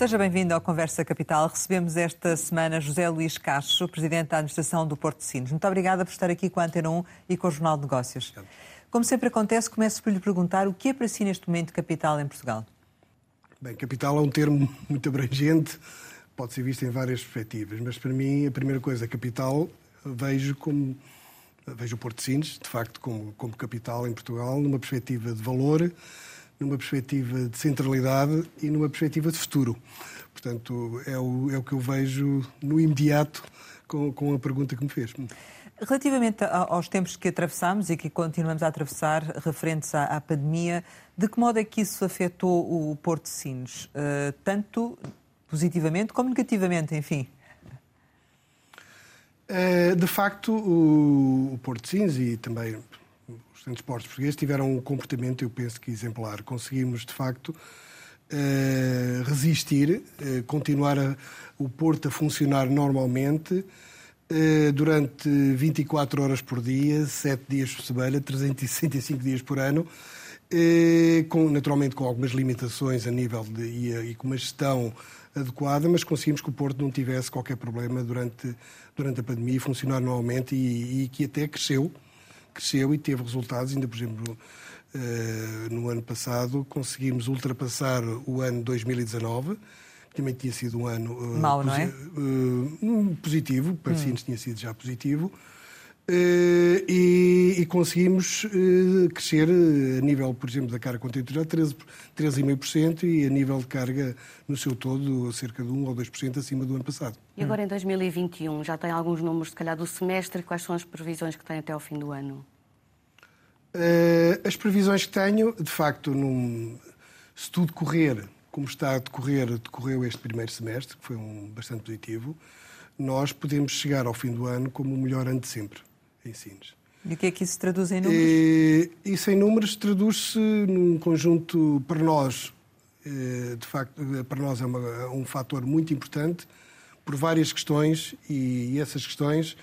Seja bem-vindo ao Conversa Capital. Recebemos esta semana José Luís Cacho, Presidente da Administração do Porto de Sines. Muito obrigada por estar aqui com a Antena 1 e com o Jornal de Negócios. Como sempre acontece, começo por lhe perguntar o que é para si neste momento capital em Portugal? Bem, capital é um termo muito abrangente, pode ser visto em várias perspectivas, mas para mim a primeira coisa, capital, vejo como vejo o Porto de Sines, de facto, como, como capital em Portugal, numa perspectiva de valor, numa perspectiva de centralidade e numa perspectiva de futuro. Portanto, é o, é o que eu vejo no imediato com, com a pergunta que me fez. Relativamente aos tempos que atravessamos e que continuamos a atravessar referentes à, à pandemia, de que modo é que isso afetou o Porto de Sines? Uh, tanto positivamente como negativamente, enfim? Uh, de facto, o, o Porto de Sines e também os transportes portugueses tiveram um comportamento, eu penso que exemplar. Conseguimos, de facto, uh, resistir, uh, continuar o Porto a funcionar normalmente uh, durante 24 horas por dia, 7 dias por semana, 365 dias por ano, com, naturalmente com algumas limitações a nível de e, e com uma gestão adequada, mas conseguimos que o Porto não tivesse qualquer problema durante, durante a pandemia e funcionar normalmente e, e que até cresceu cresceu e teve resultados, ainda por exemplo, eh, no ano passado conseguimos ultrapassar o ano 2019, que também tinha sido um ano eh, Mal, não é? Eh, positivo, para hum. Tinha sido já positivo. Uh, e, e, conseguimos uh, crescer a nível, por exemplo, da carga contentora 13,5% e a nível de carga no seu todo cerca de 1 ou 2% acima do ano passado. E agora em 2021 já tem alguns números, se calhar, do semestre, quais são as previsões que tem até ao fim do ano? As previsões que tenho, de facto, num, se tudo correr como está a decorrer, decorreu este primeiro semestre, que foi um bastante positivo, nós podemos chegar ao fim do ano como o melhor ano de sempre em Sines. E o que é que isso traduz em números? E, isso em números traduz-se num conjunto, para nós, eh, de facto, para nós é uma, um fator muito importante por várias questões e essas questões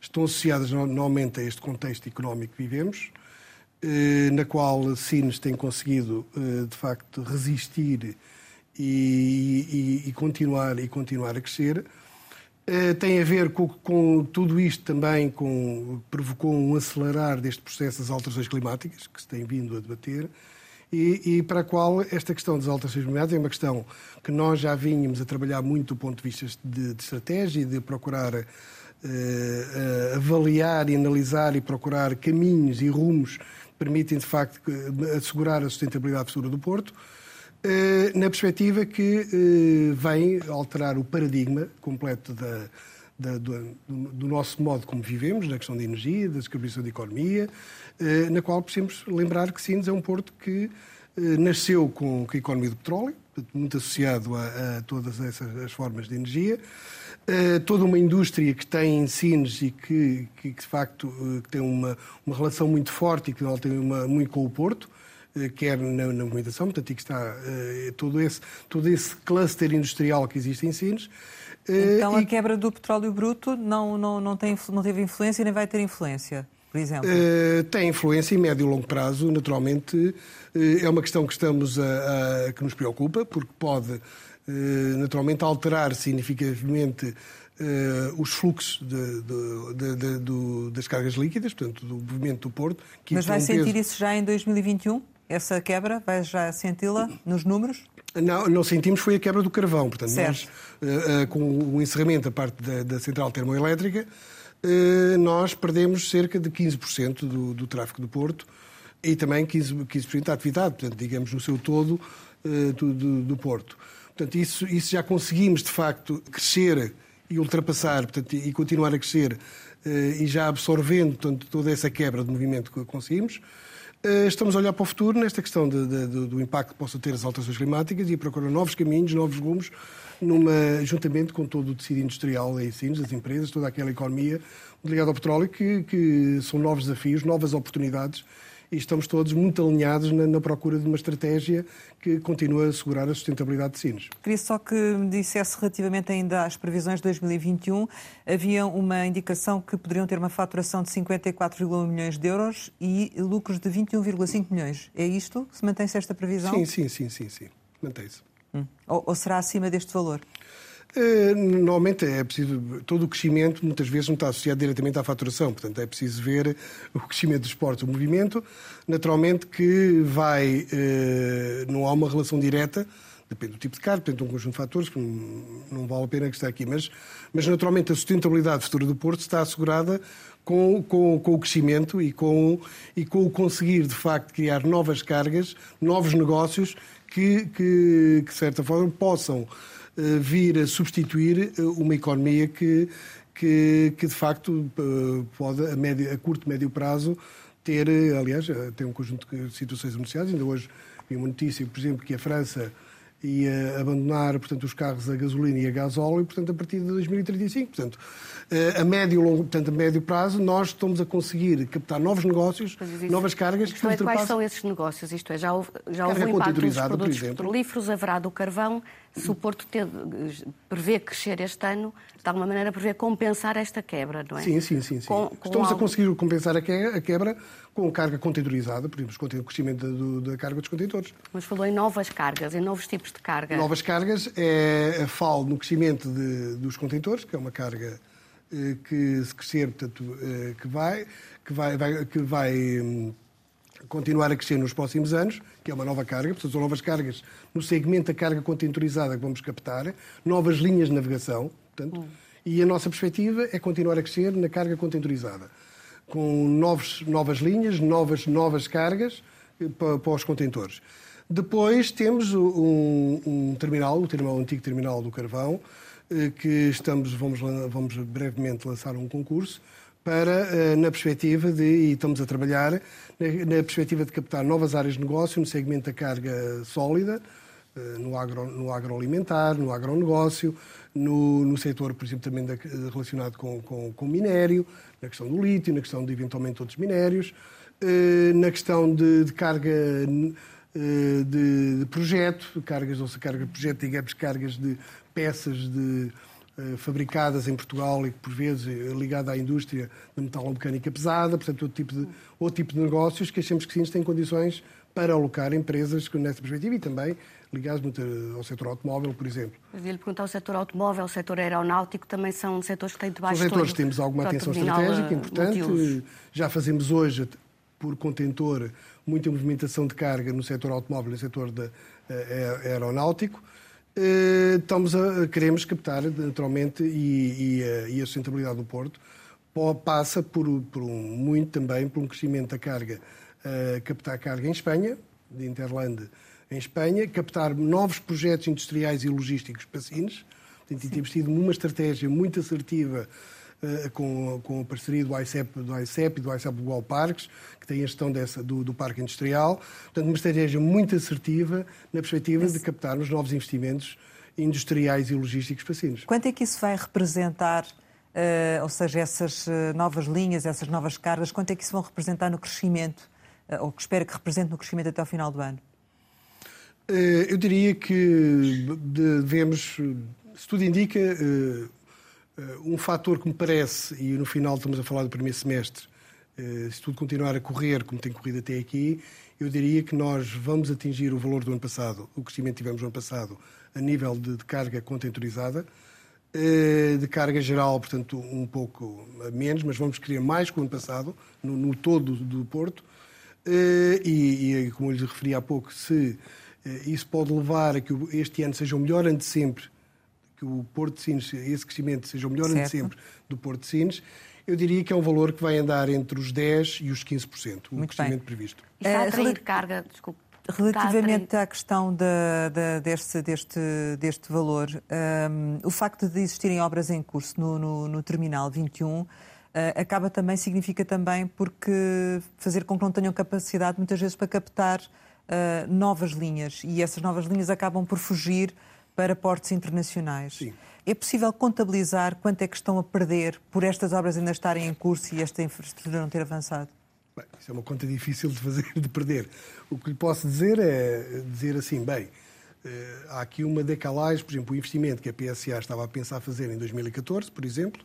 estão associadas normalmente a este contexto económico que vivemos, eh, na qual Sines tem conseguido, eh, de facto, resistir e, e, e continuar, e continuar a crescer eh, tem a ver com, com, tudo isto também, com, provocou um acelerar deste processo das alterações climáticas, que se tem vindo a debater, e, e, para a qual esta questão das alterações climáticas é uma questão que nós já vínhamos a trabalhar muito do ponto de vista de, de estratégia e de procurar uh, avaliar e analisar e procurar caminhos e rumos que permitem, de facto, assegurar a sustentabilidade futura do Porto. Eh, na perspectiva que eh, vem alterar o paradigma completo da, da, do, do, nosso modo como vivemos, na questão da energia, da descarbonização da economia, eh, na qual precisamos lembrar que Sines é um porto que nasceu com, a economia do petróleo, muito associado a, a todas essas as formas de energia, toda uma indústria que tem em Sines e que, que, que de facto que tem uma, uma relação muito forte e que tem uma, muito com o Porto, quer na, na movimentação, portanto, aqui está uh, todo, esse, todo esse cluster industrial que existe em Sines. Uh, então, e... a quebra do petróleo bruto não, não, não, tem, não teve influência nem vai ter influência? Por exemplo? Uh, tem influência em médio e longo prazo, naturalmente. é uma questão que estamos a, a, que nos preocupa, porque pode naturalmente alterar significativamente Uh, os fluxos de, de, de, das cargas líquidas, portanto, do movimento do Porto. Mas vai sentir isso já em 2021? Essa quebra? Vais já senti-la nos números? Não, não sentimos foi a quebra do carvão. Portanto, certo. nós, uh, uh, com o encerramento da parte da, da central termoelétrica, uh, nós perdemos cerca de 15% do, do tráfego do Porto e também 15%, 15 da atividade, portanto, digamos, no seu todo do, do, do, Porto. Portanto, isso, isso já conseguimos, de facto, crescer e ultrapassar portanto, e continuar a crescer e já absorvendo portanto, toda essa quebra de movimento que conseguimos. Eh, estamos a olhar para o futuro nesta questão de, de, do impacto que possam ter as alterações climáticas e a procurar novos caminhos, novos rumos, numa, juntamente com todo o tecido industrial em Sines, as empresas, toda aquela economia ligada ao petróleo, que, que são novos desafios, novas oportunidades e estamos todos muito alinhados na, na, procura de uma estratégia que continua a assegurar a sustentabilidade de Sines. Queria só que me dissesse relativamente ainda às previsões de 2021, havia uma indicação que poderiam ter uma faturação de 54,1 milhões de euros e lucros de 21,5 milhões. É isto? Se mantém-se esta previsão? Sim, sim, sim, sim, sim. mantém-se. Hum. Ou, ou será acima deste valor? Eh, normalmente é preciso. Todo o crescimento muitas vezes não está associado diretamente à faturação, portanto é preciso ver o crescimento dos esportes, o movimento, naturalmente que vai. Eh, não há uma relação direta, depende do tipo de carro, depende de um conjunto de fatores que não, vale a pena que está aqui, mas, mas naturalmente a sustentabilidade futura do Porto está assegurada com, com, com, o crescimento e com, e com o conseguir, de facto, criar novas cargas, novos negócios que, que, que de certa forma, possam vir a substituir eh, uma economia que, que, que de facto eh, pode, a, médio, a curto, médio prazo, ter, aliás, tem um conjunto de situações anunciadas. Ainda hoje vi uma notícia, por exemplo, que a França ia abandonar portanto, os carros a gasolina e a gasóleo, portanto, a partir de 2035. Portanto, eh, a médio, longo, portanto, a médio prazo, nós estamos a conseguir captar novos negócios, novas cargas. Isto é, quais são esses negócios? Isto é, já houve, já houve um impacto nos produtos petrolíferos, haverá do carvão. Se o Porto ter, prevê crescer este ano, de alguma maneira prevê compensar esta quebra, não é? Sim, sim, sim. sim. Com, com Estamos algo... a conseguir compensar a quebra com carga contentorizada, por exemplo, o crescimento da, da, carga dos contentores. Mas falou em novas cargas, em novos tipos de carga. Novas cargas, é, falo no crescimento de, dos contentores, que é uma carga eh, que se crescer, portanto, eh, que vai, que vai, vai que vai hum, continuar a crescer nos próximos anos, que é uma nova carga, portanto, são novas cargas no segmento da carga contentorizada que vamos captar, novas linhas de navegação, portanto, hum. e a nossa perspectiva é continuar a crescer na carga contentorizada com novos, novas linhas, novas, novas cargas eh, para, para os contentores. Depois temos um, um, terminal, o terminal, o antigo terminal do Carvão, eh, que estamos, vamos, vamos brevemente lançar um concurso para, eh, na perspectiva de, e estamos a trabalhar, na, perspectiva de captar novas áreas de negócio no segmento da carga sólida, no, agro, no agroalimentar, no agronegócio, no, no setor, por exemplo, também relacionado com, com, com minério, na questão do lítio, na questão de eventualmente outros minérios, eh, na questão de, de carga eh, de, de, projeto, cargas, ou seja, carga de projeto, digamos, cargas de peças de, eh, fabricadas em Portugal e que, por vezes, é ligada à indústria da metalomecânica pesada, portanto, outro tipo de, outro tipo de negócios que achamos que sim têm condições para alocar empresas nessa perspectiva e também ligados muito ao setor automóvel, por exemplo. Mas lhe perguntar, o setor automóvel, o setor aeronáutico também são setores que têm debaixo São setores que temos alguma atenção estratégica importante. Já fazemos hoje, por contentor, muita movimentação de carga no setor automóvel e no setor de, aeronáutico. Uh, estamos a, queremos captar, naturalmente, e, e, uh, e, a sustentabilidade do Porto passa por, por um, muito também por um crescimento da carga, captar carga em Espanha, de Interland em Espanha, captar novos projetos industriais e logísticos para Sines. Portanto, temos tido uma estratégia muito assertiva uh, com, com a parceria do ICEP, do ICEP e do ICEP Global Parques, que tem a gestão dessa, do, do parque industrial. Portanto, uma estratégia muito assertiva na perspectiva de captarmos novos investimentos industriais e logísticos para Sines. Quanto é que isso vai representar Uh, ou seja, essas uh, novas linhas, essas novas cargas, quanto é que isso vão representar no crescimento, uh, ou que espera que represente no crescimento até ao final do ano? Eh, eu diria que devemos, se tudo indica, eh, eh, um fator que me parece, e no final estamos a falar do primeiro semestre, se tudo continuar a correr como tem corrido até aqui, eu diria que nós vamos atingir o valor do ano passado, o crescimento que tivemos no ano passado, a nível de, carga contentorizada, de carga geral, portanto, um pouco menos, mas vamos querer mais que o ano passado, no, no todo do Porto. E, e, como eu lhe referi há pouco, se eh, isso pode levar a que este ano seja o melhor ano de sempre, que o Porto de Sines, esse crescimento seja o melhor certo. ano de sempre do Porto de Sines. Eu diria que é um valor que vai andar entre os 10% e os 15%, o Muito crescimento bem. previsto. E está a atrair carga, desculpe. Relativamente à questão de, de, deste, deste, deste valor, um, ehm, o facto de existirem obras em curso no, no, no Terminal 21 uh, eh, acaba também, significa também porque fazer com que não tenham capacidade muitas vezes para captar uh, novas linhas e essas novas linhas acabam por fugir para portos internacionais. Sim. É possível contabilizar quanto é que estão a perder por estas obras ainda estarem em curso e esta infraestrutura não ter avançado? Bem, isso é uma conta difícil de fazer, de perder. O que lhe posso dizer é dizer assim, bem, eh, há aqui uma decalagem, por exemplo, o investimento que a PSA estava a pensar fazer em 2014, por exemplo,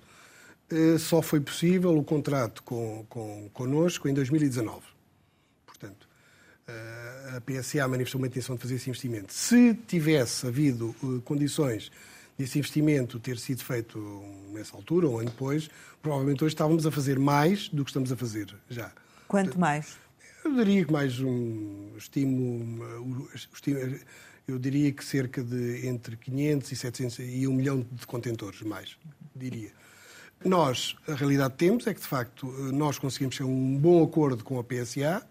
eh, só foi possível o contrato com, com, connosco em 2019. Portanto, a PSA manifestou uma intenção de fazer esse investimento. Se tivesse havido condições desse investimento ter sido feito nessa altura ou um ano depois, provavelmente hoje estávamos a fazer mais do que estamos a fazer já. Quanto mais? Eu diria que mais um estímulo, eu diria que cerca de entre 500 e 700 e um milhão de contentores mais, diria. Nós, a realidade que temos é que, de facto, nós conseguimos ter um bom acordo com a PSA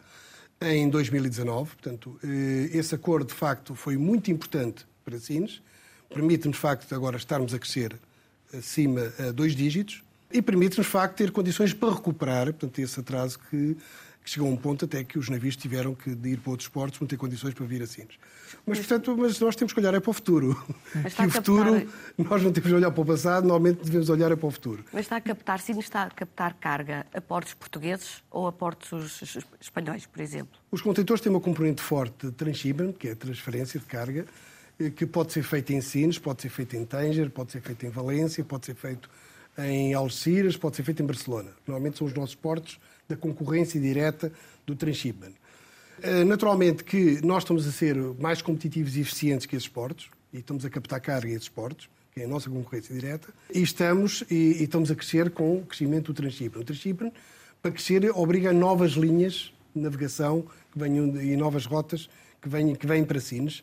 em 2019. Portanto, eh, esse acordo, de facto, foi muito importante para Sines permite-nos, de facto, agora estarmos a crescer acima a dois dígitos e permite-nos, de facto, ter condições para recuperar, portanto, esse atraso que, que chegou a um ponto até que os navios tiveram que ir para outros portos, não ter condições para vir a Sines. Mas, portanto, mas nós temos que olhar é para o futuro. E o futuro, nós não temos de olhar para o passado, normalmente devemos olhar é para o futuro. Mas está a captar, Sines está a captar carga a portos portugueses ou a portos espanhóis, por exemplo? Os contentores têm uma componente forte de transshipment, que é a transferência de carga, eh, que pode ser feito em Sines, pode ser feito em Tanger, pode ser feito em Valência, pode ser feito em Algeciras, pode ser feito em Barcelona. Normalmente são os nossos portos da concorrência direta do transshipment. Eh, naturalmente que nós estamos a ser mais competitivos e eficientes que esses portos, e estamos a captar carga a esses portos, que é a nossa concorrência direta, e estamos, e, e estamos a crescer com o crescimento do transshipment. O transshipment, para crescer, obriga novas linhas de navegação que venham, e novas rotas que vêm, que vêm para Sines,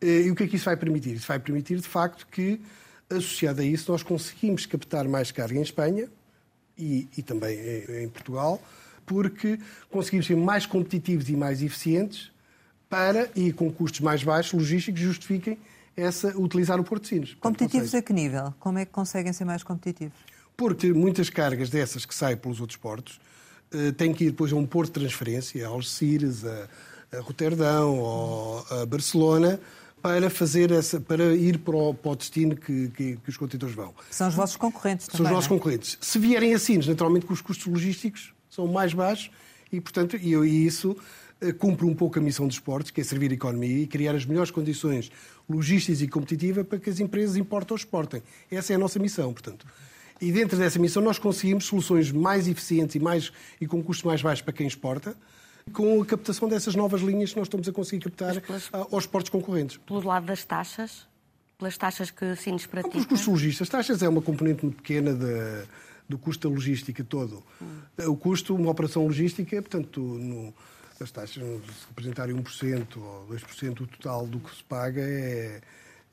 eh, e o que é que isso vai permitir? Isso vai permitir, de facto, que, associado a isso, nós conseguimos captar mais carga em Espanha e, e também em Portugal, porque conseguimos ser mais competitivos e mais eficientes para, e com custos mais baixos, logísticos, justifiquem essa, utilizar o Porto de Sines. Competitivos a que nível? Como é que conseguem ser mais competitivos? Porque muitas cargas dessas que saem pelos outros portos eh, têm que ir depois a um porto de transferência, a Algeciras, a, a Roterdão ou a Barcelona, para fazer essa, para ir para o, para o destino que, que, que, os contentores vão. São os vossos concorrentes também. São os nossos é? concorrentes. Se vierem assim, naturalmente que os custos logísticos são mais baixos e, portanto, e, e isso eh, cumpre um pouco a missão dos portos, que é servir a economia e criar as melhores condições logísticas e competitivas para que as empresas importem ou exportem. Essa é a nossa missão, portanto. E dentro dessa missão nós conseguimos soluções mais eficientes e, mais, e com custos mais baixos para quem exporta, com a captação dessas novas linhas que nós estamos a conseguir captar pelas, aos portos concorrentes. Pelo lado das taxas? Pelas taxas que Sines pratica? Pelos custos logísticos. As taxas é uma componente muito pequena de, do custo da logística todo. Hum. O custo, uma operação logística, portanto, no, as taxas, se representarem 1% ou 2% do total do que se paga, é,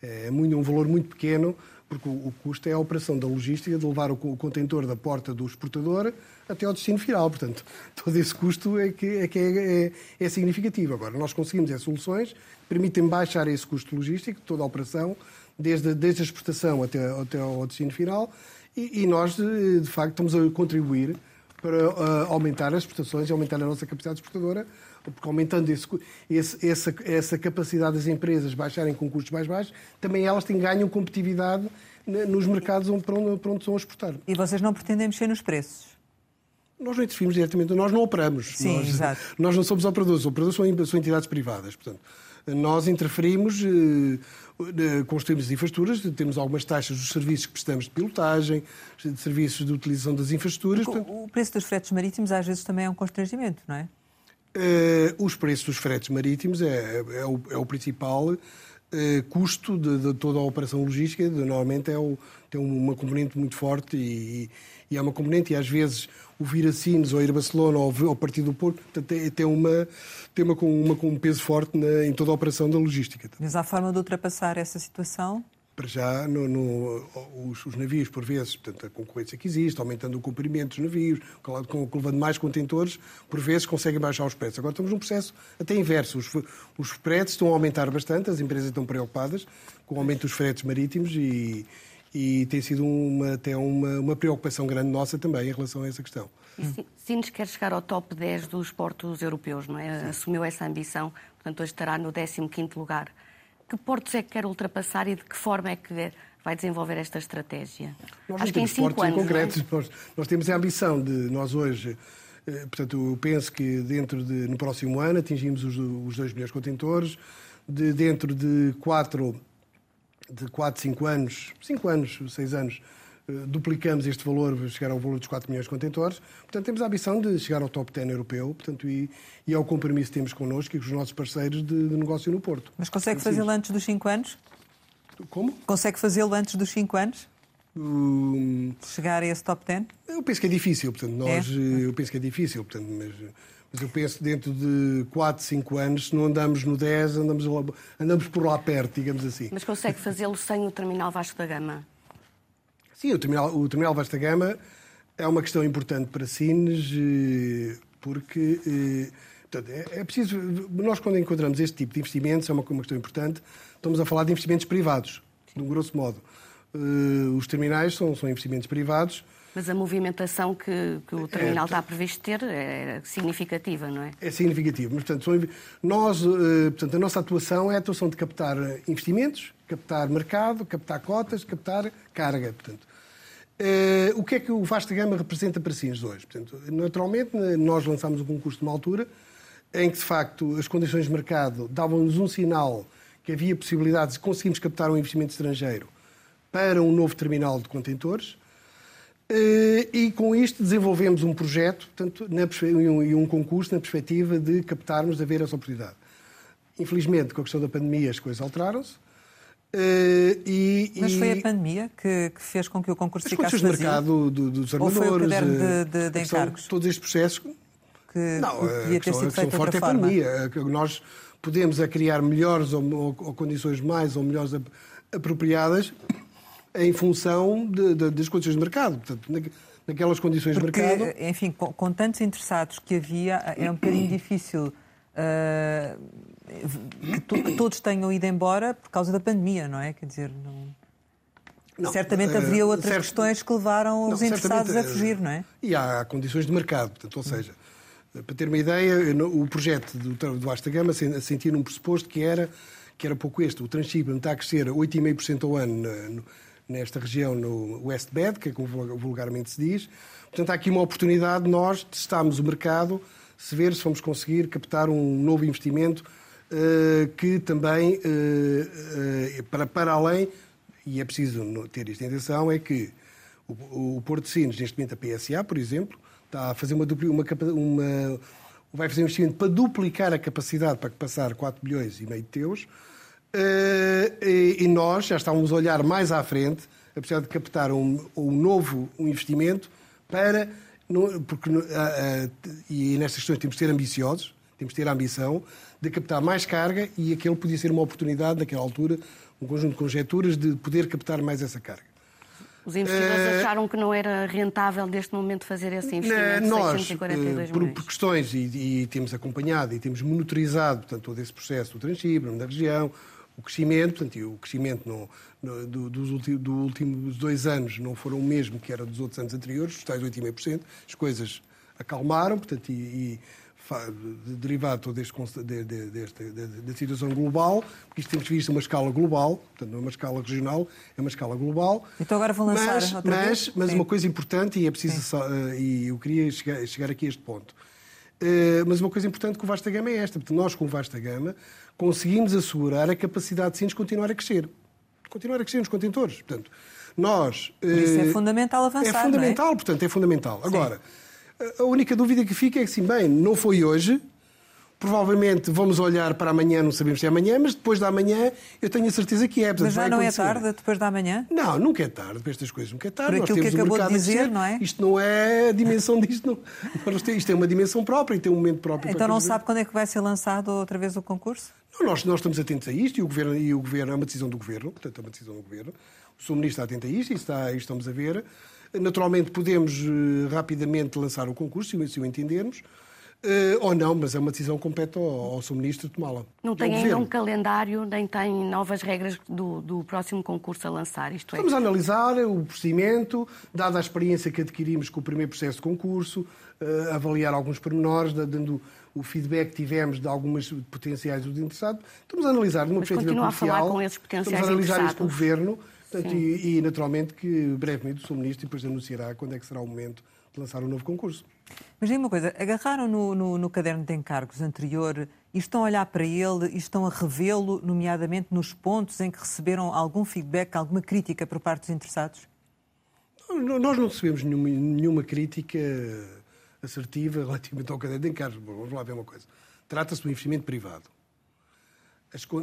é muito, um valor muito pequeno porque o, custo é a operação da logística de levar o, contentor da porta do exportador até ao destino final. Portanto, todo esse custo é que é, que é, é, é significativo. Agora, nós conseguimos é soluções que permitem baixar esse custo logístico, toda a operação, desde, desde a exportação até, até ao destino final, e, e nós, de, de, facto, estamos a contribuir para uh, aumentar as exportações e aumentar a nossa capacidade exportadora porque aumentando esse, esse, essa, essa capacidade das empresas baixarem com custos mais baixos, também elas têm, ganham competitividade nos mercados onde, para, onde, para onde estão a exportar. E vocês não pretendem mexer nos preços? Nós não interferimos diretamente, nós não operamos. Sim, nós, exato. nós não somos operadores, os operadores são, são entidades privadas. Portanto, nós interferimos, eh, construímos infraestruturas, temos algumas taxas dos serviços que prestamos de pilotagem, de serviços de utilização das infraestruturas. O, o preço dos fretes marítimos às vezes também é um constrangimento, não é? Uh, os preços dos fretes marítimos é, é, o, é o, principal uh, custo de, de, toda a operação logística. De, normalmente é o, tem uma componente muito forte e, e, é uma componente, e às vezes o vir a Sines ou ir a Barcelona ou, ou partir do Porto tem, tem, uma, tem uma, uma, um peso forte na, em toda a operação da logística. Mas há forma de ultrapassar essa situação? Para já, no, no, os, os, navios, por vezes, portanto, a concorrência que existe, aumentando o comprimento dos navios, com, levando mais contentores, por vezes conseguem baixar os preços. Agora estamos num processo até inverso. Os, os fretes estão a aumentar bastante, as empresas estão preocupadas com o aumento dos fretes marítimos e, e tem sido uma, até uma, uma preocupação grande nossa também em relação a essa questão. E Sines quer chegar ao top 10 dos portos europeus, não é? Sim. Assumiu essa ambição, portanto hoje estará no 15º lugar. Que portos é que quer ultrapassar e de que forma é que vai desenvolver esta estratégia? Nós Acho que em cinco anos. Concretos, é? nós, nós, temos a ambição de nós hoje. Eh, portanto, eu penso que dentro de, no próximo ano atingimos os, os 2 milhões de contentores. De, dentro de 4, de 4, 5 anos, 5 anos, 6 anos, duplicamos este valor, chegar ao valor dos 4 milhões de contentores. Portanto, temos a ambição de chegar ao top 10 europeu portanto, e, e é o compromisso que temos connosco e com os nossos parceiros de, de negócio no Porto. Mas consegue fazê-lo antes dos 5 anos? Como? Consegue fazê-lo antes dos 5 anos? Um... Chegar a esse top 10? Eu penso que é difícil, portanto, nós, é? eu penso que é difícil, portanto, mas, mas eu penso que dentro de 4, 5 anos, se não andamos no 10, andamos, andamos por lá perto, digamos assim. Mas consegue fazê-lo sem o terminal Vasco da Gama? Sim, o terminal, o terminal Vasta Gama é uma questão importante para Sines, eh, porque eh, portanto, é, é preciso. Nós, quando encontramos este tipo de investimentos, é uma, uma questão importante, estamos a falar de investimentos privados, de um grosso modo. Eh, os terminais são, são investimentos privados. Mas a movimentação que, que o terminal é, está previsto ter é significativa, não é? É significativa. Mas, portanto, são, nós, portanto, a nossa atuação é a atuação de captar investimentos, captar mercado, captar cotas, captar carga. Portanto, Uh, o que é que o Vasta Gama representa para Sines hoje? Portanto, naturalmente, nós lançámos um concurso numa altura em que, de facto, as condições de mercado davam-nos um sinal que havia possibilidades de conseguirmos captar um investimento estrangeiro para um novo terminal de contentores. Uh, e com isto desenvolvemos um projeto portanto, na, e, um, e um concurso na perspectiva de captarmos, de haver essa oportunidade. Infelizmente, com a questão da pandemia, as coisas alteraram-se. Uh, e, Mas foi a pandemia que, que, fez com que o concurso ficasse vazio? As de mercado do, dos armadores... Ou foi o caderno de, de, de encargos? Todos estes processos... Que não, podia ter sido feito de outra é forma. pandemia. Nós podemos a criar melhores ou, ou, ou, condições mais ou melhores apropriadas em função das condições de mercado. Portanto, naquelas condições Porque, de mercado... Enfim, com, com tantos interessados que havia, é um bocadinho difícil... Uh, que, que, todos tenham ido embora por causa da pandemia, não é? Quer dizer, não... Não, certamente haveria outras certo, questões que levaram os interessados a fugir, não é? E há condições de mercado, portanto, ou seja, para ter uma ideia, o projeto do, do Asta Gama sentia num pressuposto que era, que era pouco este. O Transhipment está a crescer 8,5% ao ano nesta região, no West Bed, que é como vulgarmente se diz. Portanto, há aqui uma oportunidade de nós testarmos o mercado, se ver se vamos conseguir captar um novo investimento eh, que também, eh, eh, para, para além, e é preciso ter esta intenção, é que o, o Porto de Sines, neste momento a PSA, por exemplo, está a fazer uma, uma, uma vai fazer um investimento para duplicar a capacidade para passar 4 bilhões e meio de euros. e nós já estávamos a olhar mais à frente, apesar de captar um, um novo um investimento para. Porque, e nestas questões temos de ser ambiciosos, temos de ter a ambição de captar mais carga e aquele podia ser uma oportunidade, naquela altura, um conjunto de conjecturas de poder captar mais essa carga. Os investidores uh, acharam que não era rentável neste momento fazer esse investimento nós, de 642 uh, por, por, questões, e, e, temos acompanhado e temos monitorizado portanto, todo esse processo do transshipment da região, o crescimento, portanto, e o crescimento no, no, do, dos últimos, do últimos dois anos não foram o mesmo que era dos outros anos anteriores, os tais 8,5%, as coisas acalmaram, portanto, e, e derivado deste, de, de, desta, da situação global, porque isto temos visto uma escala global, portanto não é uma escala regional, é uma escala global. Então agora vão lançar mas, outra mas, vez? Mas Sim. uma coisa importante, e é preciso, uh, e eu queria chegar, chegar, aqui a este ponto, mas uma coisa importante com o Vasta Gama é esta, porque nós com o Vasta Gama conseguimos assegurar a capacidade de Sines continuar a crescer. Continuar a crescer nos contentores. Portanto, nós... Isso é fundamental avançar, É fundamental, é? portanto, é fundamental. Sim. Agora... A única dúvida que fica é que, assim, bem, não foi hoje, provavelmente vamos olhar para amanhã, não sabemos se é amanhã, mas depois da manhã eu tenho a certeza que é. Portanto, mas já não é tarde, depois da manhã? Não, nunca é tarde para estas coisas, nunca é tarde. Por aquilo que acabou de dizer, não é? Isto não é a dimensão disto, não. Isto tem uma dimensão própria e tem um momento próprio. Então não sabe quando é que vai ser lançado outra vez o concurso? Não, nós, nós estamos atentos a isto e o, governo, e o Governo é uma decisão do Governo, portanto é uma decisão do Governo. O Sr. Ministro está atento a isto e, está, estamos a ver. Naturalmente, podemos uh, rapidamente lançar o concurso, se o entendermos, uh, ou não, mas é uma decisão que compete ao, ao Sr. Ministro tomá-la. Não tem ainda um calendário, nem tem novas regras do, do próximo concurso a lançar, isto é? Vamos analisar o procedimento, dada a experiência que adquirimos com o primeiro processo de concurso, uh, avaliar alguns pormenores, dando o feedback que tivemos de algumas potenciais dos interessados. Estamos a analisar de uma perspectiva comercial. a falar com esses potenciais Estamos a analisar isto com o Governo Portanto, e, e, naturalmente que brevemente o Sr. Ministro depois anunciará quando é que será o momento lançar um novo concurso. Mas diga uma coisa, agarraram no, no, no, caderno de encargos anterior e estão a olhar para ele e estão a revê-lo, nomeadamente nos pontos em que receberam algum feedback, alguma crítica por parte dos interessados? Nós não recebemos nenhuma, nenhuma crítica assertiva relativamente ao cadeia de encargos. Vamos lá ver uma coisa. Trata-se de um investimento privado.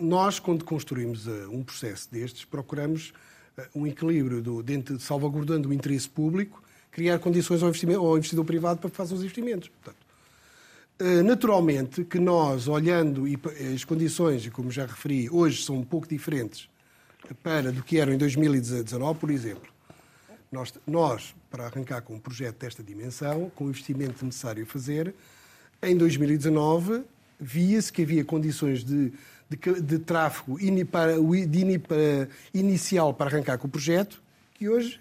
Nós, quando construímos eh, um processo destes, procuramos eh, um equilíbrio do, dentro, salvaguardando o interesse público, criar condições ao, ao investidor privado para que faça os investimentos. Portanto, eh, naturalmente que nós, olhando e as condições, como já referi, hoje são um pouco diferentes para do que eram em 2019, por exemplo. Nós, nós, para arrancar com um projeto desta dimensão, com o investimento necessário a fazer, em 2019 via-se que havia condições de, de, de tráfego in, para, de in, para, inicial para arrancar com o projeto, que hoje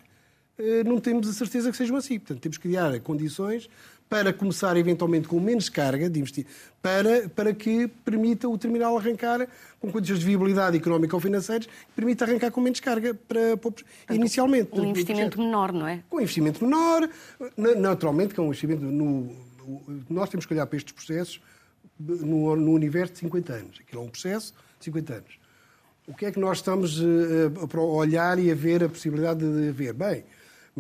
não temos a certeza que sejam assim. Portanto, temos que criar condições para começar eventualmente com menos carga de investir, para, para que permita o terminal arrancar com condições de viabilidade económica ou financeiras, que permita arrancar com menos carga para, para inicialmente. Um investimento menor, não é? Com um investimento menor, naturalmente, com um investimento no, nós temos que olhar para estes processos no, no universo de 50 anos. Aquilo é um processo de 50 anos. O que é que nós estamos a, a olhar e a ver a possibilidade de ver? Bem,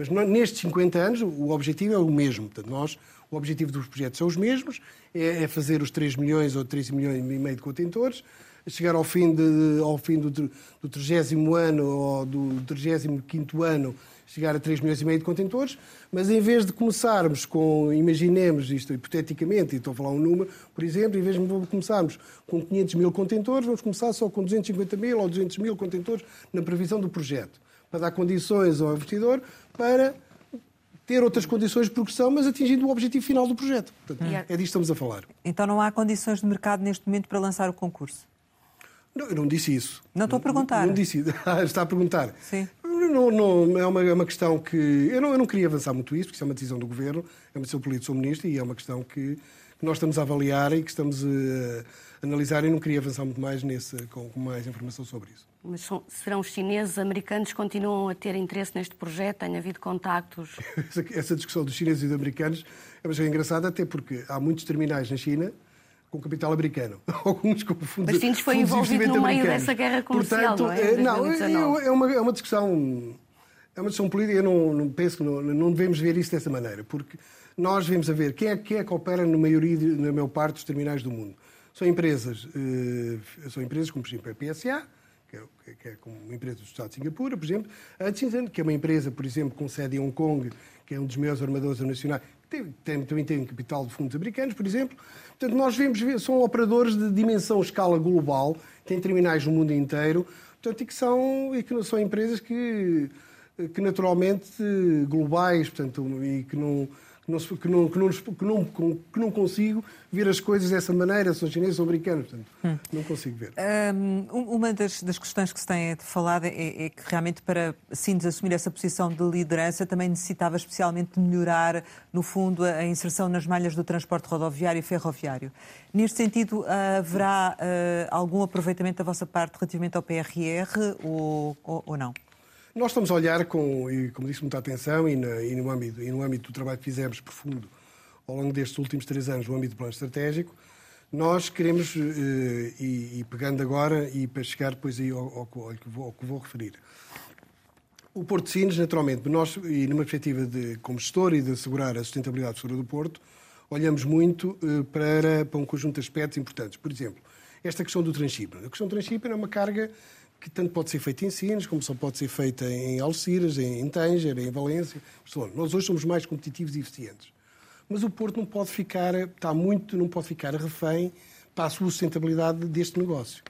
mas nestes 50 anos o objetivo é o mesmo. Portanto, nós o objetivo dos projetos são os mesmos, é, é fazer os 3 milhões ou 3 milhões e meio de contentores, chegar ao fim, de, ao fim do, do 30 ano ou do 35 ano, chegar a 3 milhões e meio de contentores, mas em vez de começarmos com, imaginemos isto hipoteticamente, e estou a falar um número, por exemplo, em vez de começarmos com 500 mil contentores, vamos começar só com 250 mil ou 200 mil contentores na previsão do projeto, para dar condições ao investidor para ter outras condições de progressão, mas atingindo o objetivo final do projeto. Portanto, é disto que estamos a falar. Então não há condições de mercado neste momento para lançar o concurso? Não, eu não disse isso. Não estou a perguntar. Não, não disse isso. Está a perguntar. Sim. Não, não, é, uma, é uma questão que. Eu não, eu não queria avançar muito isso, porque isso é uma decisão do governo, é uma decisão política, sou ministro, e é uma questão que, nós estamos a avaliar e que estamos a, a analisar, e não queria avançar muito mais nesse, com, com mais informação sobre isso. Mas são, serão os chineses, americanos continuam a ter interesse neste projeto? Tem havido contactos? Essa discussão dos chineses e dos americanos é uma coisa engraçada, até porque há muitos terminais na China com capital americano. Alguns com fundos Mas Sintes foi envolvido no meio dessa guerra comercial, Portanto, não é? Não, é, é, uma, é uma discussão... É uma discussão política, eu não, não penso que não, não, devemos ver isso dessa maneira, porque nós devemos a ver quem é, quem é que opera na maioria, na maior parte dos terminais do mundo. São empresas, eh, são empresas como, por exemplo, a PSA, que é, que é uma empresa do Estado de Singapura, por exemplo, a Hutchinson, que é uma empresa, por exemplo, com sede em Hong Kong, que é um dos maiores armadores nacionais, tem, tem, também tem capital de fundos americanos, por exemplo. Portanto, nós vemos, são operadores de dimensão, escala global, têm terminais no mundo inteiro, portanto, e que são, e que são empresas que, que naturalmente globais, portanto, e que não que não, que, não, que, não, que não consigo ver as coisas dessa maneira, são chineses ou americanos, portanto, hum. não consigo ver. Um, uma das, das, questões que se tem falado é, é que realmente para Sines assumir essa posição de liderança também necessitava especialmente melhorar, no fundo, a inserção nas malhas do transporte rodoviário e ferroviário. Neste sentido, haverá uh, algum aproveitamento da vossa parte relativamente ao PRR ou, ou, ou não? Nós estamos a olhar com, e, como disse, muita atenção e, na, e, no âmbito, e no âmbito do trabalho que fizemos profundo ao longo destes últimos três anos no âmbito do plano estratégico, nós queremos, eh, e, e, pegando agora, e para chegar depois aí ao, ao, ao, que, vou, ao que vou referir, o Porto de Sines, naturalmente, nós, e numa perspectiva de, como gestor e de assegurar a sustentabilidade futura do Porto, olhamos muito eh, para, para um conjunto de aspectos importantes. Por exemplo, esta questão do transshipment. A questão do transshipment é uma carga que tanto pode ser feita em Sines, como só pode ser feita em Algeciras, em Tanger, em Valência. Nós hoje somos mais competitivos e eficientes. Mas o Porto não pode ficar, está muito, não pode ficar refém para a sustentabilidade deste negócio.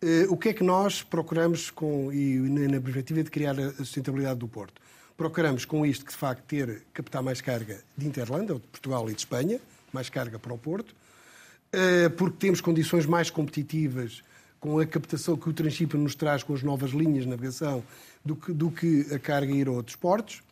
Uh, o que é que nós procuramos com, e na perspectiva de criar a sustentabilidade do Porto? Procuramos com isto que de facto ter, captar mais carga de Interlanda, de Portugal e de Espanha, mais carga para o Porto, uh, porque temos condições mais competitivas com a captação que o Transshipment nos traz com as novas linhas de navegação do que, do que a carga ir a outros portos.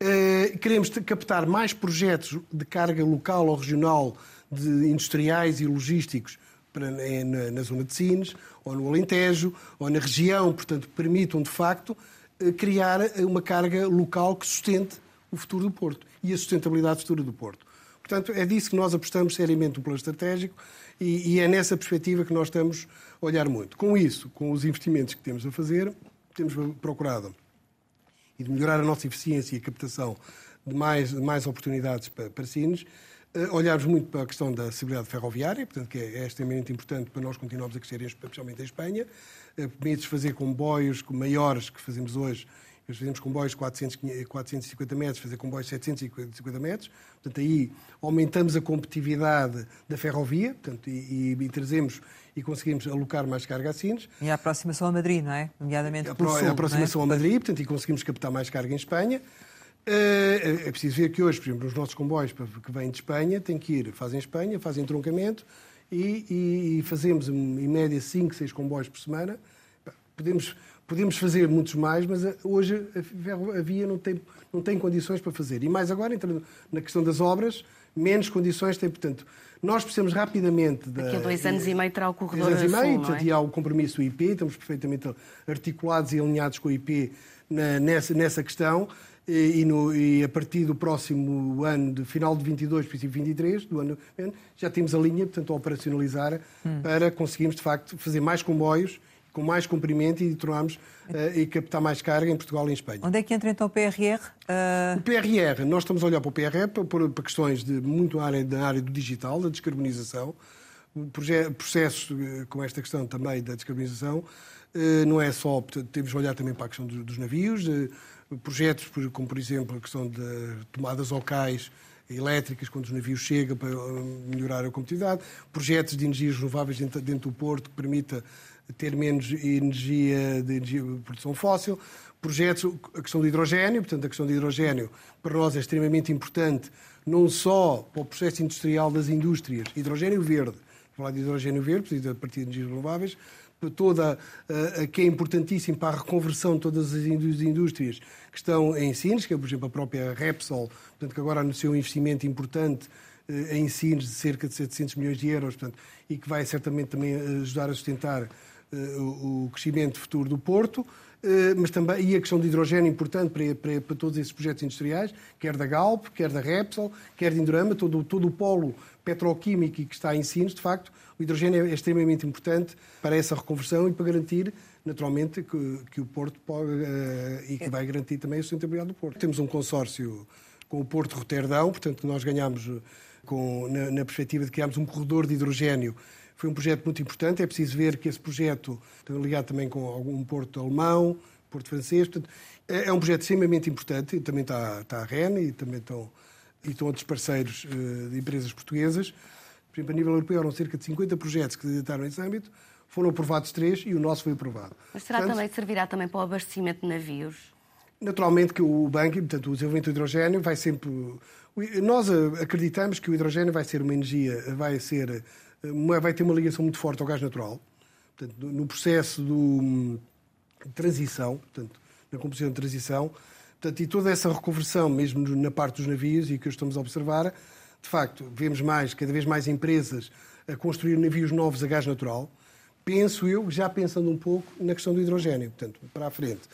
Uh, queremos captar mais projetos de carga local ou regional de industriais e logísticos para, na, na, zona de Sines, ou no Alentejo, ou na região, portanto, permitam, de facto, uh, criar uma carga local que sustente o futuro do Porto e a sustentabilidade futura do Porto. Portanto, é disso que nós apostamos seriamente no plano estratégico e, e, é nessa perspectiva que nós estamos a olhar muito. Com isso, com os investimentos que temos a fazer, temos procurado e de melhorar a nossa eficiência e a captação de mais, de mais oportunidades para, para Sines, uh, olharmos muito para a questão da acessibilidade ferroviária, portanto, que é, é extremamente importante para nós continuarmos a crescer, especialmente em Espanha. Uh, Permite fazer comboios maiores que fazemos hoje nós fazemos comboios de 400, 450 metros, fazer comboios de 750 metros. Portanto, aí aumentamos a competitividade da ferrovia portanto, e, e, e trazemos e conseguimos alocar mais carga a Sines. E a aproximação a Madrid, não é? Nomeadamente a, sul, a aproximação é? a Madrid, portanto, e conseguimos captar mais carga em Espanha. Eh, é preciso ver que hoje, por exemplo, os nossos comboios que vêm de Espanha têm que ir, fazem Espanha, fazem troncamento e, e fazemos em média 5, 6 comboios por semana. Podemos Podemos fazer muitos mais, mas eh, hoje a via não tem, não tem condições para fazer. E mais agora, entrando na questão das obras, menos condições tem. Portanto, nós precisamos rapidamente... Daqui a dois anos e meio terá o corredor dois anos e meio, portanto, é? e há o compromisso do IP, estamos perfeitamente articulados e alinhados com o IP na, nessa, nessa questão. E, no, e, a partir do próximo ano, de final de 22, princípio de 23, do ano, já temos a linha, portanto, a operacionalizar hum. para conseguirmos, de facto, fazer mais comboios com mais comprimento e tornarmos uh, e captar mais carga em Portugal e em Espanha. Onde é que entra então o PRR? Uh... Eh, o PRR, nós estamos a olhar para o PRR para, para questões de muito área, da área do digital, da descarbonização, processos eh, com esta questão também da descarbonização, não é só, temos de olhar também para a questão dos navios, projetos como, por exemplo, a questão de tomadas locais elétricas quando os navios chegam para melhorar a competitividade, projetos de energias renováveis dentro, dentro do porto que permita ter menos energia de, energia de produção fóssil, projetos, a questão do hidrogênio, portanto, a questão do hidrogênio para nós é extremamente importante, não só para o processo industrial das indústrias, hidrogênio verde, falar de hidrogênio verde, a partir de energias renováveis, toda a, a, que é importantíssimo para a reconversão de todas as indústrias que estão em Sines, que é, por exemplo, a própria Repsol, portanto, que agora anunciou um investimento importante eh, em Sines de cerca de 700 milhões de euros, portanto, e que vai certamente também ajudar a sustentar eh, o crescimento futuro do Porto, eh, mas também e a questão do hidrogênio importante para, para, para, todos esses projetos industriais, quer da Galp, quer da Repsol, quer de Indorama, todo, todo o polo petroquímico que está em Sines, de facto, o hidrogênio é extremamente importante para essa reconversão e para garantir, naturalmente, que, que o Porto pode, uh, e que vai garantir também a sustentabilidade do Porto. Temos um consórcio com o Porto Roterdão, portanto, nós ganhamos com, na, na perspectiva de criarmos um corredor de hidrogênio foi um projeto muito importante. É preciso ver que esse projeto está ligado também com algum porto alemão, porto francês. Portanto, é, é um projeto extremamente importante. Também está, está a REN e também estão, e estão outros parceiros uh, de empresas portuguesas. Por exemplo, a nível europeu, eram cerca de 50 projetos que se candidataram nesse âmbito. Foram aprovados três e o nosso foi aprovado. Mas será portanto, também, servirá também para o abastecimento de navios? Naturalmente que o banco, portanto, o desenvolvimento do hidrogênio vai sempre... Nós eh, acreditamos que o hidrogênio vai ser uma energia, vai ser vai ter uma ligação muito forte ao gás natural. Portanto, no processo do, de transição, portanto, na composição de transição, portanto, e toda essa reconversão, mesmo na parte dos navios, e que estamos a observar, de facto, vemos mais, cada vez mais empresas a construir navios novos a gás natural. Penso eu, já pensando um pouco na questão do hidrogênio, portanto, para a frente.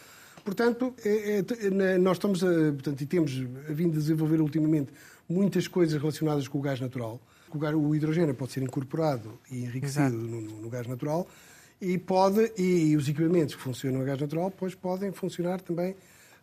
Portanto, é, é, nós estamos a, portanto, e temos vindo a desenvolver ultimamente muitas coisas relacionadas com o gás natural o hidrogênio pode ser incorporado e enriquecido no, no, gás natural e pode e os equipamentos que funcionam a gás natural depois podem funcionar também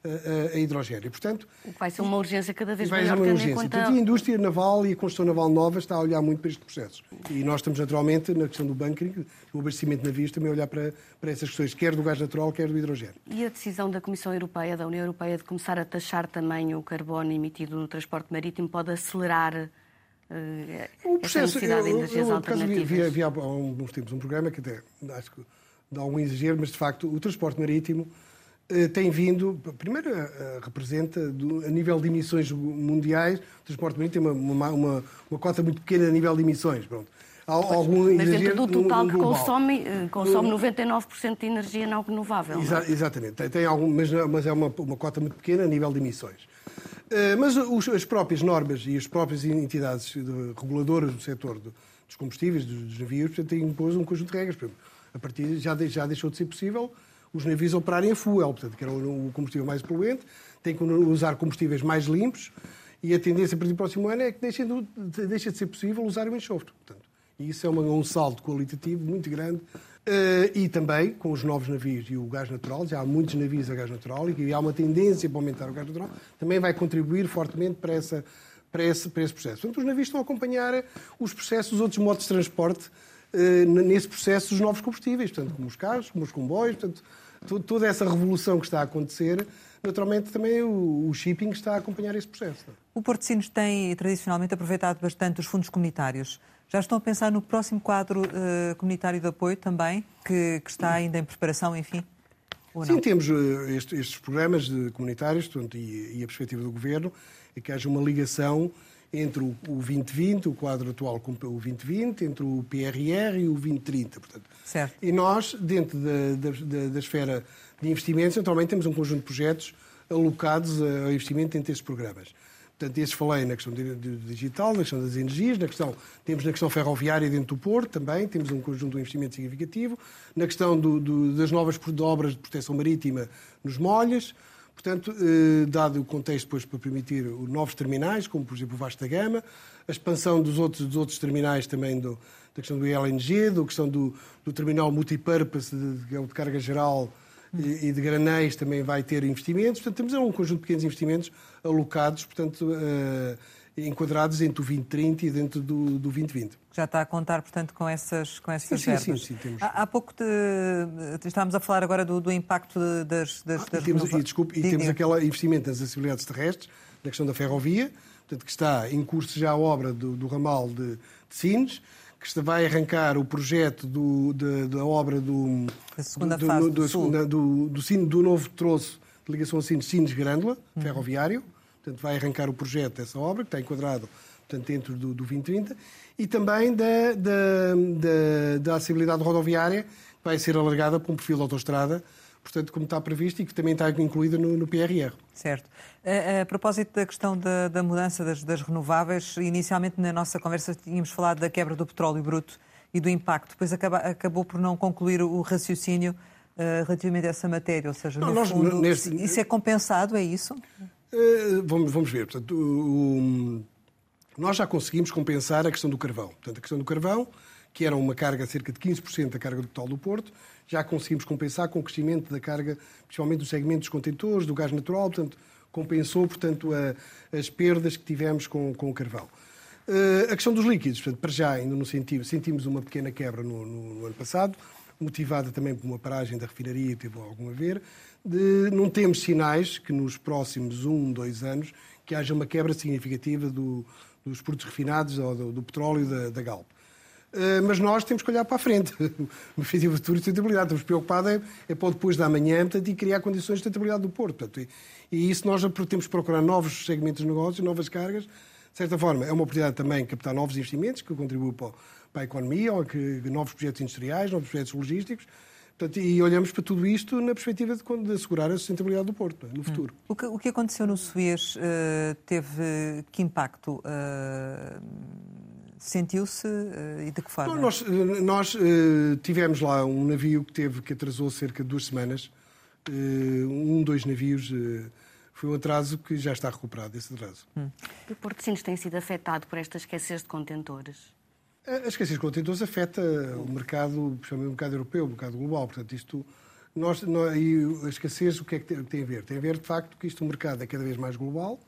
a, a, hidrogênio. Portanto, vai ser uma urgência cada vez maior. Vai ser uma urgência. Portanto, a indústria naval e a construção naval nova está a olhar muito para este processo. E nós estamos naturalmente na questão do bunkering, do abastecimento de navios, também a olhar para, para essas questões, quer do gás natural, quer do hidrogênio. E a decisão da Comissão Europeia, da União Europeia, de começar a taxar também o carbono emitido no transporte marítimo pode acelerar o processo, necessidade eu, de energias eu, alternativas. Vi, havia há alguns tempos um programa que até acho que dá algum exagero, mas de facto o transporte marítimo uh, tem vindo, primeiro representa do, a nível de emissões mundiais, o transporte marítimo tem uma, uma, uma, cota muito pequena a nível de emissões. Pronto. Há algum mas dentro do total que consome, consome 99% de energia não renovável. Exa não é? Exatamente, tem, tem algum, mas, mas é uma, uma cota muito pequena a nível de emissões. Eh, mas os, as próprias normas e as próprias entidades reguladoras do setor dos combustíveis, dos, navios, têm impôs um conjunto de regras. A partir já, já deixou de ser possível os navios operarem a fuel, portanto, que era o combustível mais poluente, têm que usar combustíveis mais limpos e a tendência para o próximo ano é que deixe de, deixa de ser possível usar o enxofre. Portanto, e isso é um salto qualitativo muito grande e também com os novos navios e o gás natural, já há muitos navios a gás natural e há uma tendência para aumentar o gás natural, também vai contribuir fortemente para, essa, para, esse, para esse processo. Portanto, os navios estão a acompanhar os processos, os outros modos de transporte, uh, nesse processo dos novos combustíveis, portanto, como os carros, como os comboios, portanto, toda essa revolução que está a acontecer, naturalmente também o, shipping está a acompanhar esse processo. O Porto de Sinos tem tradicionalmente aproveitado bastante os fundos comunitários. Já estão a pensar no próximo quadro uh, comunitário de apoio também, que, que, está ainda em preparação, enfim? Sim, temos uh, estes, estes, programas comunitários portanto, e, e, a perspectiva do Governo é que haja uma ligação entre o, o 2020, o quadro atual com o 2020, entre o PRR e o 2030. Portanto. Certo. E nós, dentro da, da, da esfera de investimentos, naturalmente temos um conjunto de projetos alocados a investimento entre estes programas. Portanto, esses falei na questão digital, na questão das energias, na questão, temos na questão ferroviária dentro do Porto também, temos um conjunto de investimento significativo, na questão do, do, das novas obras de proteção marítima nos molhas, portanto, eh, dado o contexto depois para permitir novos terminais, como por exemplo o Vasta Gama, a expansão dos outros, dos outros terminais também do, da questão do LNG, da questão do, do terminal multipurpose, de, de, de carga geral, e de granéis também vai ter investimentos. Portanto, temos um conjunto de pequenos investimentos alocados, portanto, uh, enquadrados entre o 2030 e dentro do, do 2020. Já está a contar, portanto, com essas, com essas sim, verbas. Sim, sim, sim temos. Há, há pouco de, estávamos a falar agora do, do impacto das, das, das e temos, e, desculpe, e temos aquele investimento nas acessibilidades terrestres, na questão da ferrovia, portanto, que está em curso já a obra do, do ramal de, de Sines, que vai arrancar o projeto do, de, da obra do, segunda do, fase do, do, segunda, do, do, do, novo troço de ligação a Sines, Sines Grândola, uhum. ferroviário. Portanto, vai arrancar o projeto dessa obra, que está enquadrado portanto, dentro do, do 2030, e também da, da, da, da acessibilidade rodoviária, que vai ser alargada para um perfil de autoestrada, portanto, como está previsto e que também está incluída no, no PRR. Certo. A, a, propósito da questão da, da mudança das, das, renováveis, inicialmente na nossa conversa tínhamos falado da quebra do petróleo bruto e do impacto, depois acaba, acabou por não concluir o raciocínio uh, relativamente a essa matéria, ou seja, não, no nós, fundo, neste... isso é compensado, é isso? Uh, vamos, vamos ver. Portanto, o, o, nós já conseguimos compensar a questão do carvão. Portanto, a questão do carvão, que era uma carga cerca de 15% da carga total do Porto, já conseguimos compensar com o crescimento da carga, principalmente do segmento dos contentores, do gás natural, portanto, compensou, portanto, a, as perdas que tivemos com, com o carvão. Uh, a questão dos líquidos, portanto, para já ainda não sentimos, sentimos uma pequena quebra no, no, no, ano passado, motivada também por uma paragem da refinaria, teve algum a ver. De, não temos sinais que nos próximos um, dois anos que haja uma quebra significativa do, dos produtos refinados ou do, do petróleo da, da Galp. Uh, mas nós temos que olhar para a frente. No objetivo futuro de sustentabilidade. Estamos preocupados é, é para o depois da manhã portanto, e criar condições de sustentabilidade do Porto. Portanto, e, isso nós temos que procurar novos segmentos de negócio, novas cargas. De certa forma, é uma oportunidade também captar novos investimentos que contribuem para, para a economia, ou que, novos projetos industriais, novos projetos logísticos. Portanto, e olhamos para tudo isto na perspectiva de, de assegurar a sustentabilidade do Porto no futuro. Hum. O, que, o, que, aconteceu no Suez uh, teve que impacto? Uh, Sentiu-se uh, e de que forma? nós, nós tivemos lá um navio que teve que atrasou cerca de duas semanas. um, dois navios foi um atraso que já está recuperado, esse atraso. Hum. E o Porto de Sinos tem sido afetado por esta escassez de contentores? A escassez de contentores afeta o mercado, principalmente o mercado europeu, o mercado global. Portanto, isto, nós, nós, e a escassez, o que é que tem a ver? Tem a ver, de facto, que isto, o mercado é cada vez mais global.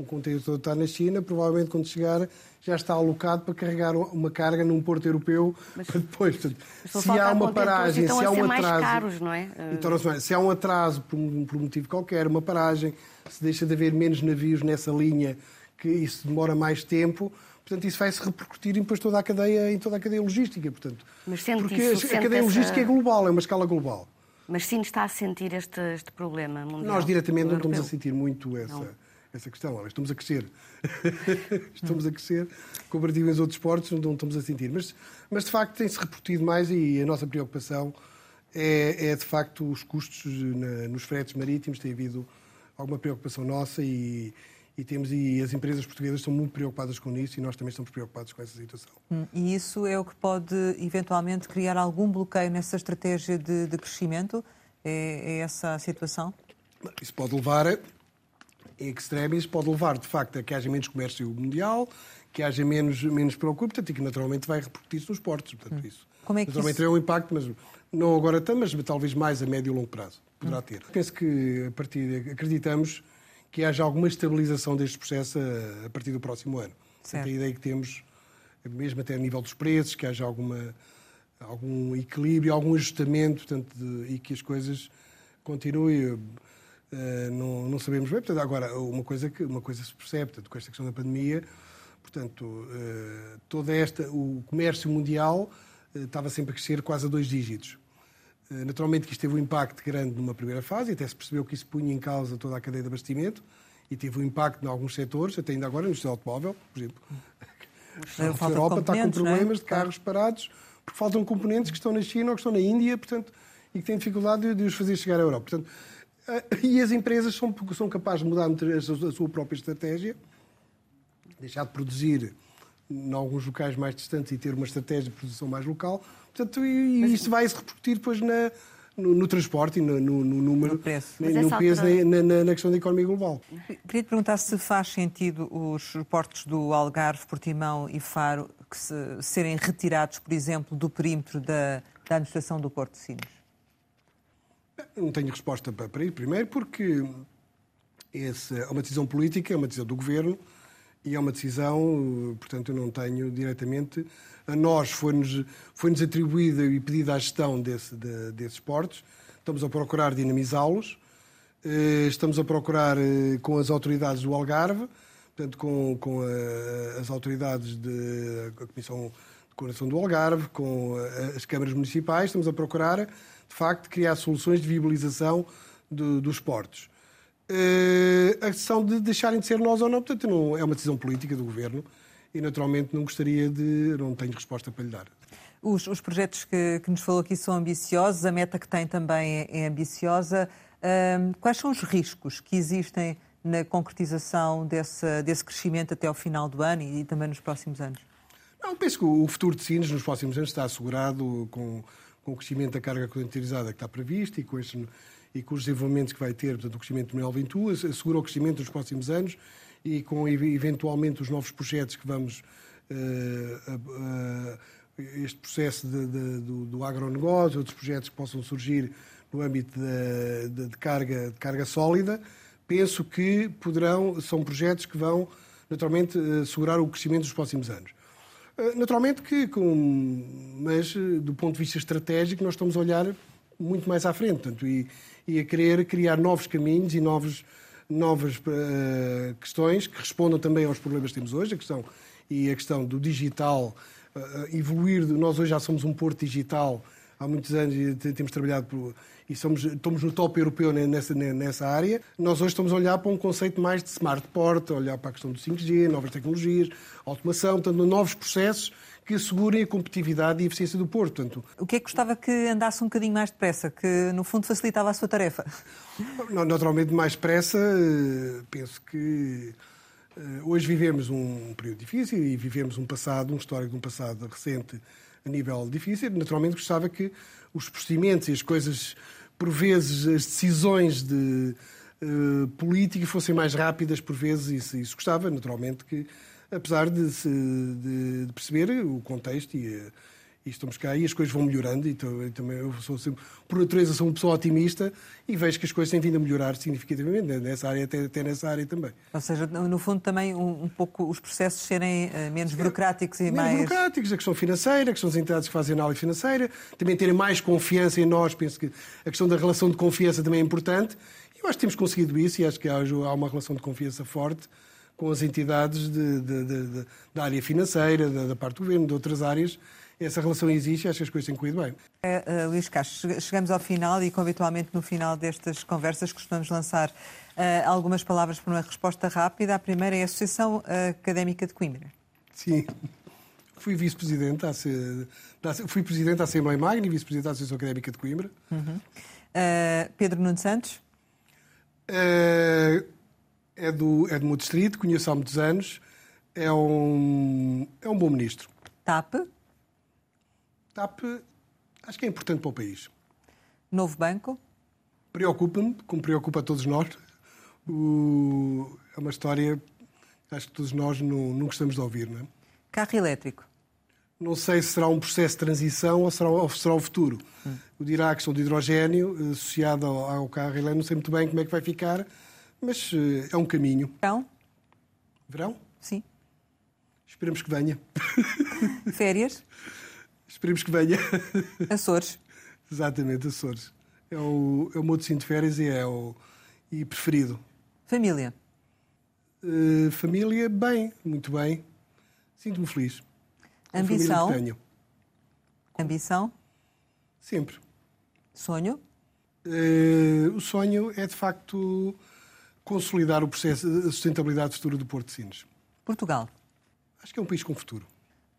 Um contentor está na China, provavelmente quando chegar já está alocado para carregar uma carga num porto europeu mas, para depois. Portanto, se há uma paragem, se há um atraso, caros, não é? Então, se há um atraso por um, por um motivo qualquer, uma paragem, se deixa de haver menos navios nessa linha, que isso demora mais tempo, Portanto, isso vai se repercutir em depois toda a cadeia, em toda a cadeia logística. Portanto, Mas sente porque isso, a, a cadeia logística é global, é uma escala global. Mas sim está a sentir este, este problema mundial? Nós diretamente não estamos a sentir muito essa, essa questão. Estamos a crescer. estamos a crescer. Comparativo em outros esportes, não estamos a sentir. Mas, mas de facto tem-se repercutido mais e a nossa preocupação é, é de facto os custos na, nos fretes marítimos. Tem havido alguma preocupação nossa e e, temos, e as empresas portuguesas estão muito preocupadas com isso e nós também estamos preocupados com essa situação. Hum, e isso é o que pode eventualmente criar algum bloqueio nessa estratégia de, de crescimento? É, é, essa a situação? Isso pode levar, em extremis, pode levar de facto a que haja menos comércio mundial, que haja menos, menos preocupação e que naturalmente vai repercutir-se nos portos. Portanto, hum. isso Como é que Naturalmente isso... terá um impacto, mas não agora tanto, mas talvez mais a médio e longo prazo poderá Hum. ter. Penso que a partir acreditamos que haja alguma estabilização deste processo a, a partir do próximo ano. Certo. Portanto, a ideia que temos, mesmo até a nível dos preços, que haja alguma, algum equilíbrio, algum ajustamento portanto, de- e que as coisas continuem. Eh, não, não sabemos bem. Portanto, agora, uma coisa, que, uma coisa se percebe, portanto, com esta questão da pandemia, portanto, eh, toda esta, o comércio mundial eh, estava sempre a crescer quase a dois dígitos. Naturalmente que isto teve um impacto grande numa primeira fase, e até se percebeu que isso punha em causa toda a cadeia de abastecimento, e teve um impacto em alguns setores, até ainda agora no setor automóvel, por exemplo. A Europa está com é? problemas de carros parados, porque faltam componentes que estão na China ou que estão na Índia, portanto, e que têm dificuldade de, de os fazer chegar à Europa. Portanto, e as empresas são, são capazes de mudar a sua própria estratégia, deixar de produzir em alguns locais mais distantes e ter uma estratégia de produção mais local. Portanto, e, e isso vai se repercutir depois na, no, no transporte e no, no, no número, No preço. no, peso altura- na, na- na questão da economia global. Queria te perguntar se faz sentido os portos do Algarve, Portimão e Faro que se- serem retirados, por exemplo, do perímetro da, da administração do Porto de Sines. Não tenho resposta para, isso. Primeiro, porque essa é uma decisão política, é uma decisão do governo e é uma decisão, eh, portanto, eu não tenho diretamente. A nós foi-nos foi -nos atribuída e pedida a gestão desse, de- desses portos. Estamos a procurar dinamizá-los. Eh, Estamos a procurar eh, com as autoridades do Algarve, portanto, com, com a- as autoridades da Comissão de Coordenação do Algarve, com as câmaras municipais, estamos a procurar, de facto, criar soluções de viabilização do- dos portos. Eh, a questão de deixarem de ser nós ou não, portanto, não, é uma decisão política do governo e, naturalmente, não gostaria de. não tenho resposta para lhe dar. Os, os projetos que, que nos falou aqui são ambiciosos, a meta que tem também é, é ambiciosa. Ahm, quais são os riscos que existem na concretização desse, desse crescimento até ao final do ano e, também nos próximos anos? Não, penso que o futuro de Sines nos próximos anos está assegurado com, com o crescimento da carga clientizada que está previsto e com, este, e com os desenvolvimentos que vai ter, portanto, o crescimento do Manuel Ventura, assegura o crescimento nos próximos anos e com ev- eventualmente os novos projetos que vamos. a- a- este processo de- de- do, do agronegócio, outros projetos que possam surgir no âmbito de, de carga, de carga sólida, penso que poderão, são projetos que vão naturalmente eh, assegurar o crescimento dos próximos anos. Eh, Naturalmente que, com, mas eh, do ponto de vista estratégico, nós estamos a olhar muito mais à frente portanto, e, e a querer criar novos caminhos e novos, novas eh, questões que respondam também aos problemas que temos hoje, a questão, e a questão do digital, eh, evoluir. Nós hoje já somos um porto digital há muitos anos e te- temos trabalhado por, e somos, estamos no top europeu ne- nessa, ne- nessa área. Nós hoje estamos a olhar para um conceito mais de smart port, olhar para a questão do 5G, novas tecnologias, automação, portanto, novos processos que assegurem a competitividade e a eficiência do porto. Portanto, O que é que gostava que andasse um bocadinho mais depressa, que no fundo facilitava a sua tarefa? Na- Naturalmente, mais pressa, eh, penso que eh, hoje vivemos um período difícil e vivemos um passado, um histórico de um passado recente a nível difícil. Naturalmente, gostava que os procedimentos e as coisas, por vezes, as decisões de eh, política fossem mais rápidas, por vezes, isso, isso gostava. Naturalmente, que apesar de, se- de- de perceber o contexto e. eh, e estamos cá e as coisas vão melhorando e, também eu sou sempre, por natureza sou uma pessoa otimista e vejo que as coisas têm vindo a melhorar significativamente né, nessa área, até, até nessa área também. Ou seja, no fundo também um, um pouco os processos serem eh, menos burocráticos e Menos mais... burocráticos, a questão financeira, a questão das entidades que fazem análise financeira, também terem mais confiança em nós, penso que a questão da relação de confiança também é importante e eu acho que temos conseguido isso e acho que há, há uma relação de confiança forte com as entidades de- de- de- de- da área financeira, da, da parte do governo, de outras áreas. Essa relação existe e acho que as coisas têm corrido bem. Eh, eh, Luís Castro, che- chegamos ao final e, como habitualmente, no final destas conversas costumamos lançar eh, algumas palavras para uma resposta rápida. A primeira é a Associação Académica de Coimbra. Sim. Fui vice-presidente, fui presidente da Assembleia Magna e vice-presidente da Associação Académica de Coimbra. Eh, Pedro Nuno Santos, Eh, É do, é do meu distrito, conheço há muitos anos. É um, é um bom ministro. TAP, TAP, acho que é importante para o país. Novo Banco, Preocupa-me, como preocupa a todos nós. O- é uma história que acho que todos nós não, não gostamos de ouvir, não é? Carro Elétrico, Não sei se será um processo de transição ou será, ou será o futuro. Hum. O dirá a questão do hidrogênio, eh, associado ao, ao carro elétrico, não sei muito bem como é que vai ficar, mas uh, é um caminho. Verão? Verão? Sim. Esperemos que venha. Férias? Esperemos que venha. Açores? Exatamente, Açores. É o, é o meu destino de férias e é o e preferido. Família? Uh, família, bem, muito bem. Sinto-me feliz. Ambição? tenho. Ambição? Sempre. Sonho? Uh, o sonho é, de facto, consolidar o processo de sustentabilidade futura do Porto de Sines. Portugal? Acho que é um país com futuro.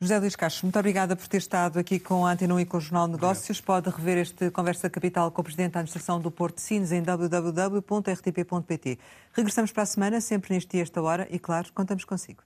José Luís Castro, muito obrigada por ter estado aqui com a Antena 1 e com o Jornal de Negócios. Obrigado. Pode rever este Conversa Capital com o Presidente da Administração do Porto de Sines em www.rtp.pt. Regressamos para a semana, sempre neste dia, esta hora, e claro, contamos consigo.